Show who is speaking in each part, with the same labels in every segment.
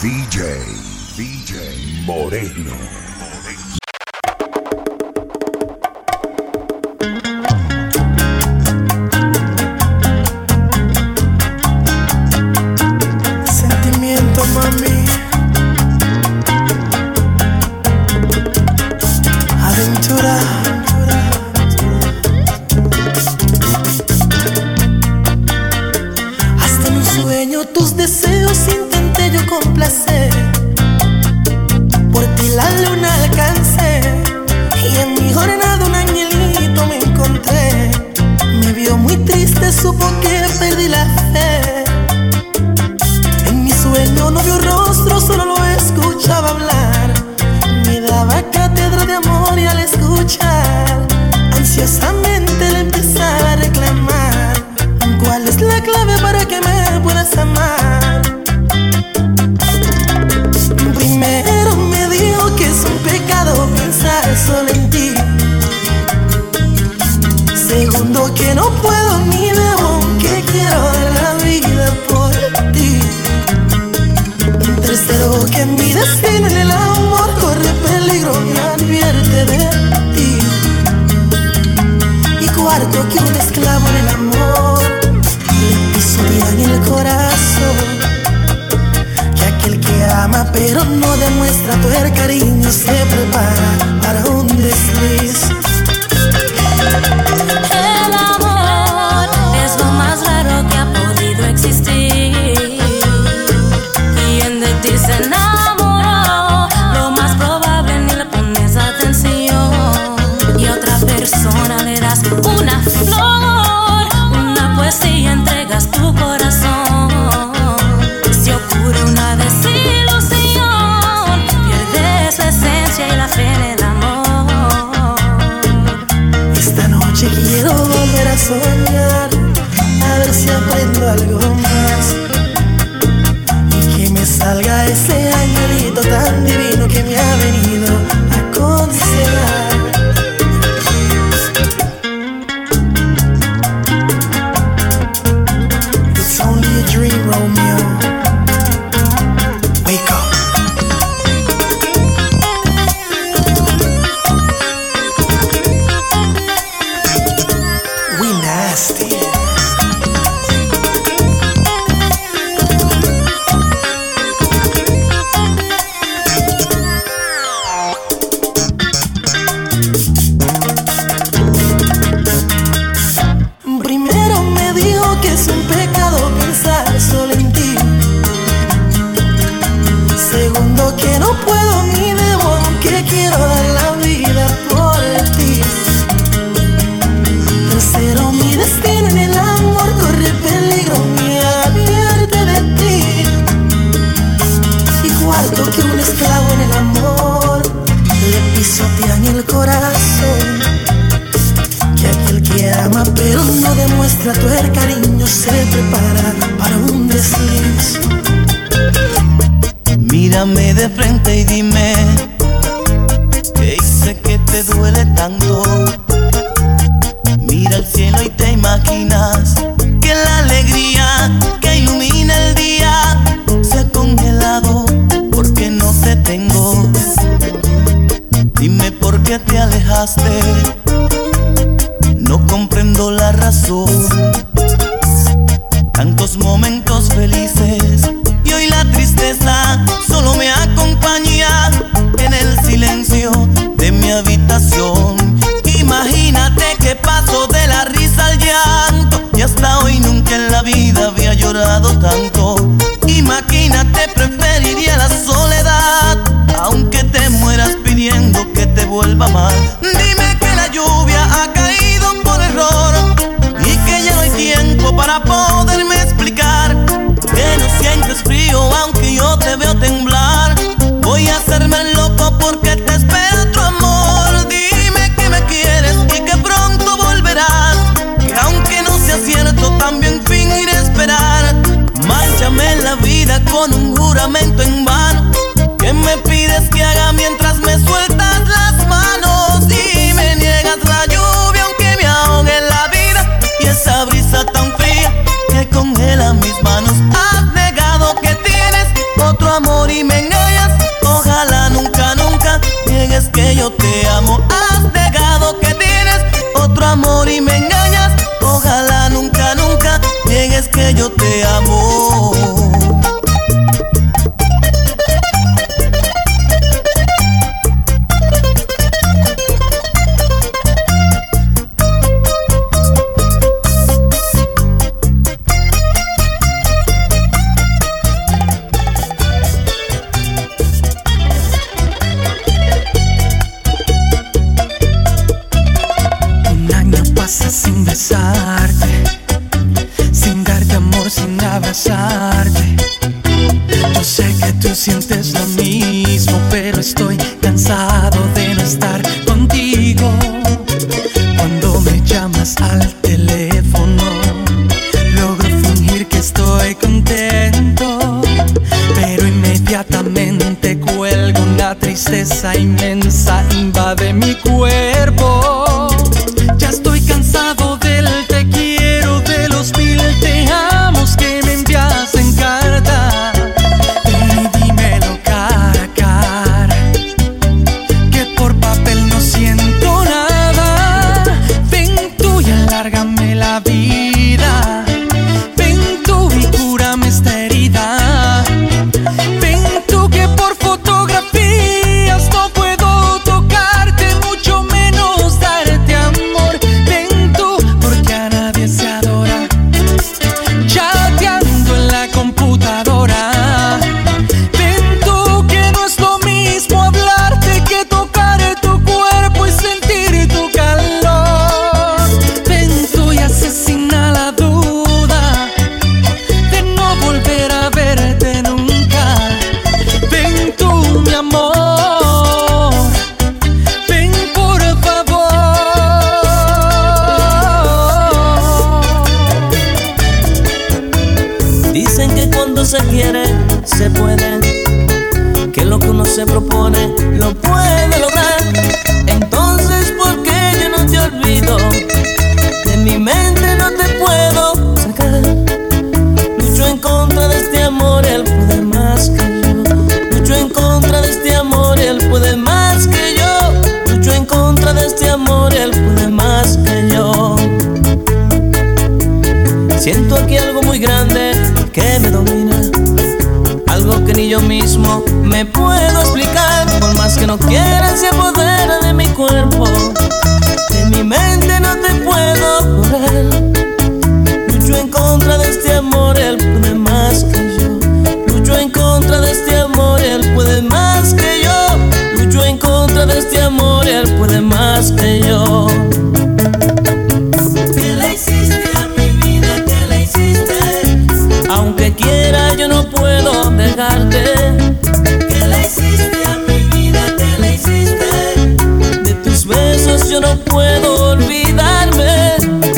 Speaker 1: DJ, DJ Moreno.
Speaker 2: trato
Speaker 3: tantos momentos felices y hoy la tristeza solo me acompaña en el silencio de mi habitación. Imagínate que paso de la risa al llanto y hasta hoy nunca en la vida había llorado tanto. Imagínate preferiría la soledad aunque te mueras pidiendo que te vuelva mal. Dime que la lluvia ha caído por error y que ya no hay tiempo para poder con un juramento en vano. ¿Qué me pides que haga mientras me sueltas las manos? Y me niegas la lluvia aunque me ahogue la vida. Y esa brisa tan fría que congela mis manos. Has negado que tienes otro amor y me engañas. Ojalá nunca, nunca niegues que yo te amo. Has negado que tienes otro amor y me engañas. Ojalá nunca, nunca niegues que yo te amo.
Speaker 4: se quiere, se puede. Que lo que uno se propone, lo puede lograr. Entonces, ¿por qué yo no te olvido? De mi mente no te puedo sacar. Lucho en contra de este amor, él puede más que yo. Lucho en contra de este amor, él puede más que yo. Lucho en contra de este amor, él puede más que yo. Siento yo mismo me puedo explicar, por más que no quieran se apodera de mi cuerpo. De mi mente no te puedo borrar. Lucho en contra de este amor, él puede más que yo. Lucho en contra de este amor, él puede más que yo. Lucho en contra de este amor, él puede más que yo. yo no puedo olvidarme.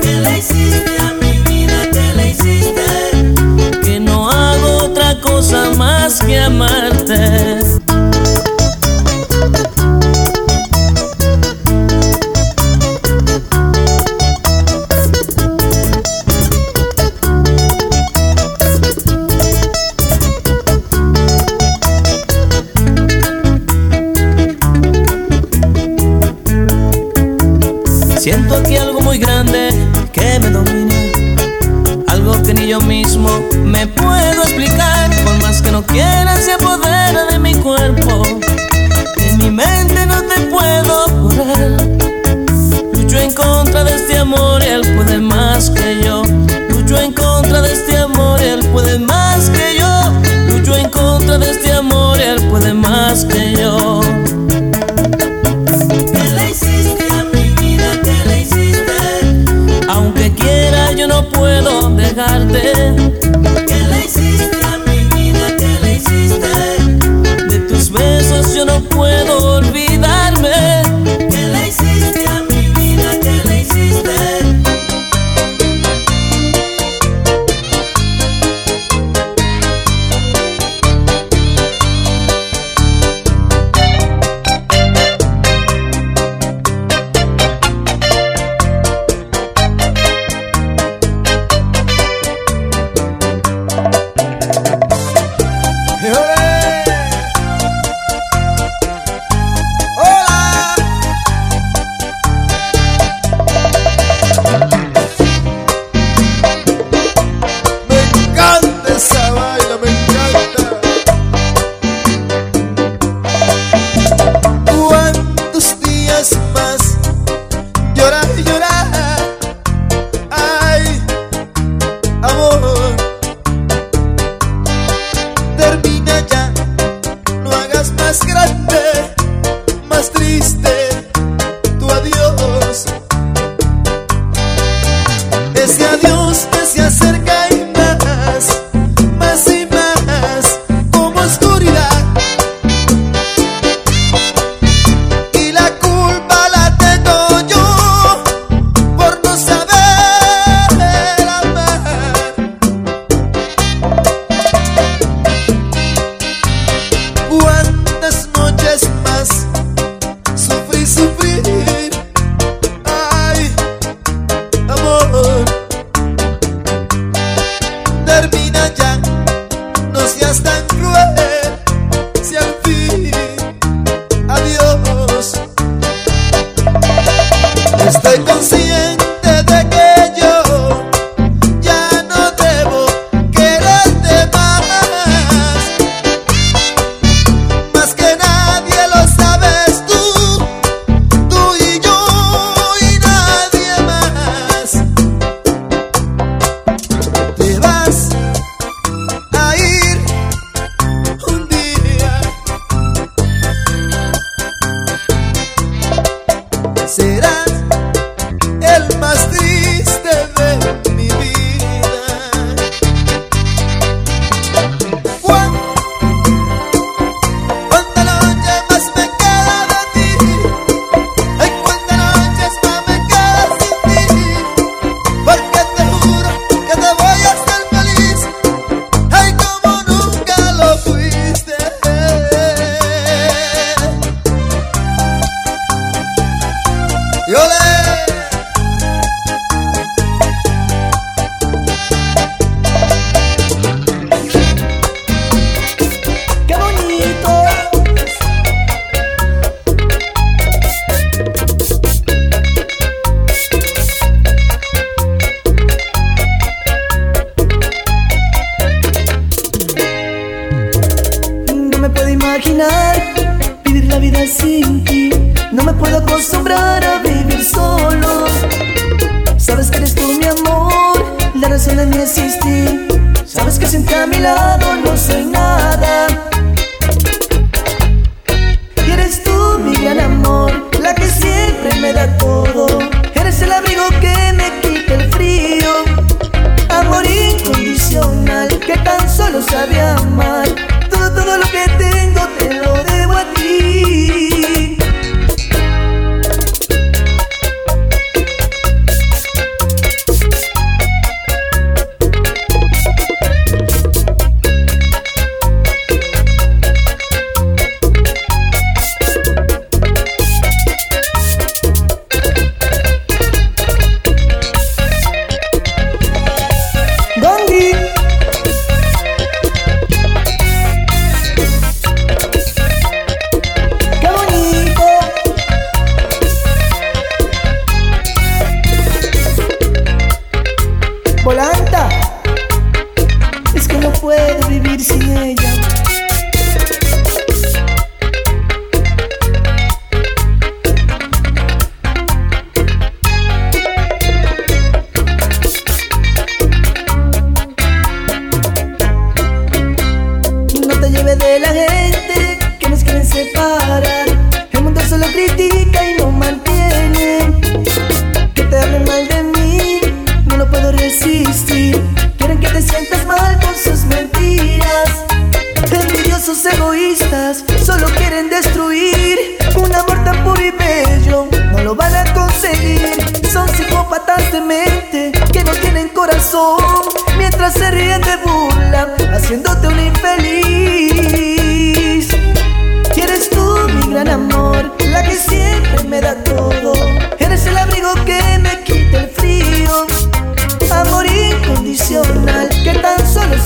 Speaker 4: Que la hiciste a mi vida, que la hiciste. Que no hago otra cosa más que amar. yo mismo me puedo explicar. Por más que no quieran, se apodera de mi cuerpo. De mi mente no te puedo curar. Lucho en contra de este amor él puede más que yo. Lucho en contra de este amor él puede más que yo. Lucho en contra de este amor y él puede más que yo. negarte
Speaker 5: será
Speaker 6: acostumbrar a vivir solo. Sabes que eres tú mi amor, la razón de mi existir. Sabes que sin a mi lado no soy nada. Y eres tú mi gran amor, la que siempre me da todo. Eres el abrigo que me quita el frío. Amor incondicional que tan solo sabe amar. Todo, todo lo que tengo te lo debo a ti.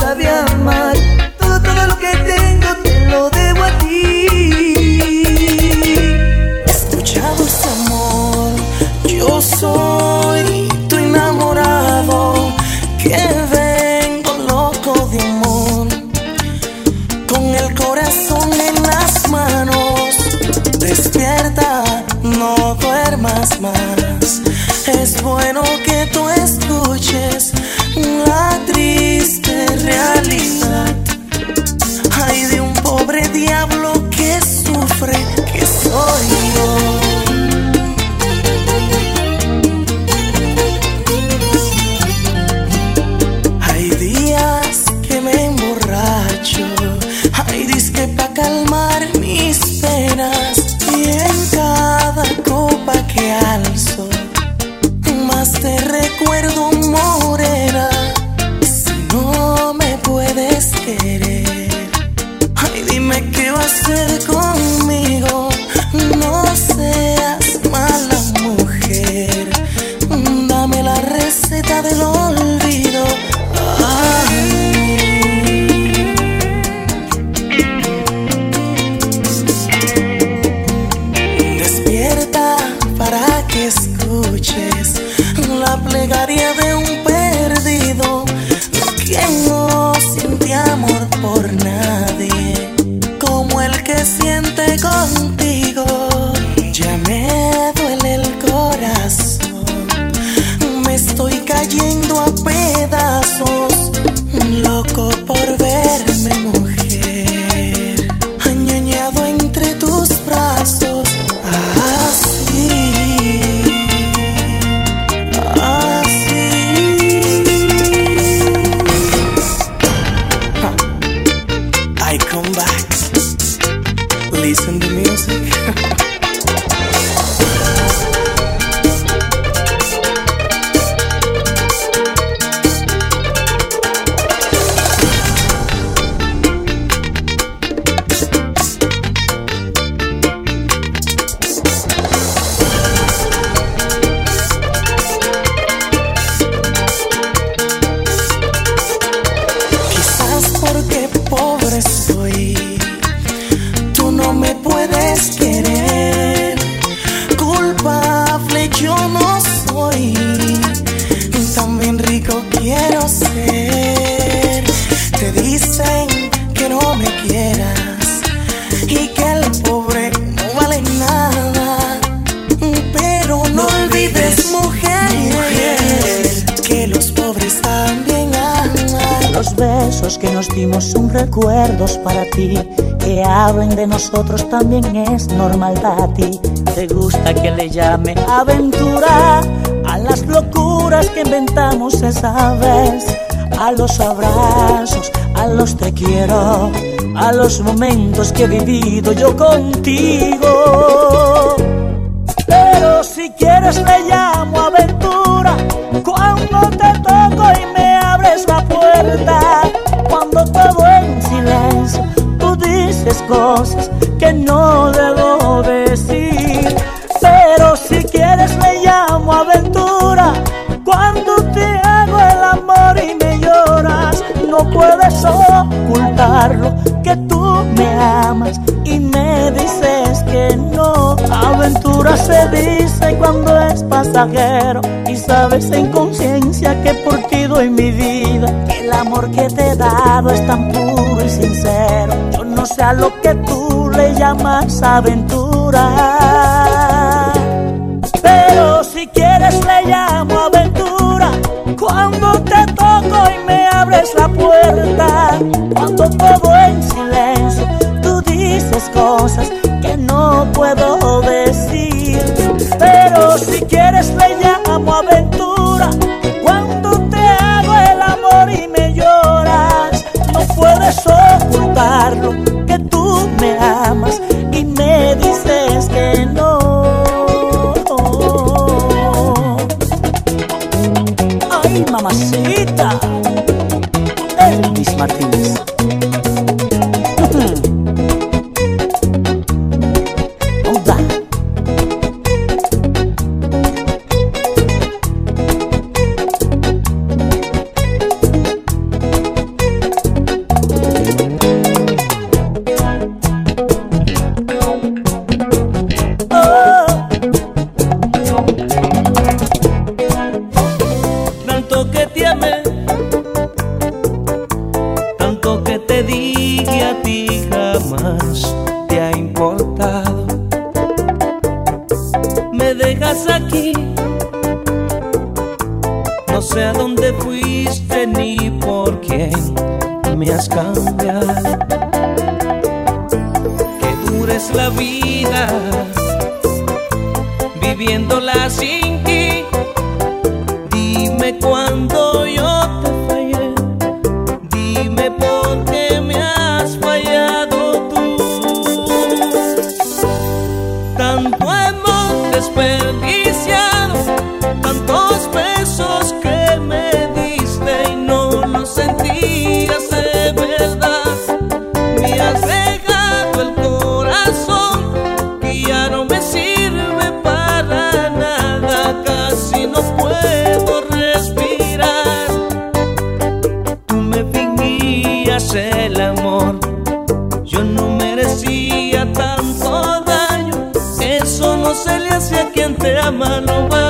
Speaker 6: sabía mal. Todo, todo lo que tengo te lo debo a ti.
Speaker 2: Escucha dulce amor, yo soy tu enamorado que vengo loco de amor, con el corazón en las manos. Despierta, no duermas más. diablo que sufre, que soy yo. Hay días que me emborracho, hay días que pa' calmar.
Speaker 7: de nosotros también es normal, Tati. Te gusta que le llame aventura a las locuras que inventamos esa vez, a los abrazos, a los te quiero, a los momentos que he vivido yo contigo. Pero si quieres le llamo que tú me amas y me dices que no. Aventura se dice cuando es pasajero y sabes en conciencia que por ti doy mi vida. Que el amor que te he dado es tan puro y sincero. Yo no sé a lo que tú le llamas aventura.
Speaker 4: Que dura es la vida viviéndola sin ti. Dime cuándo yo mano va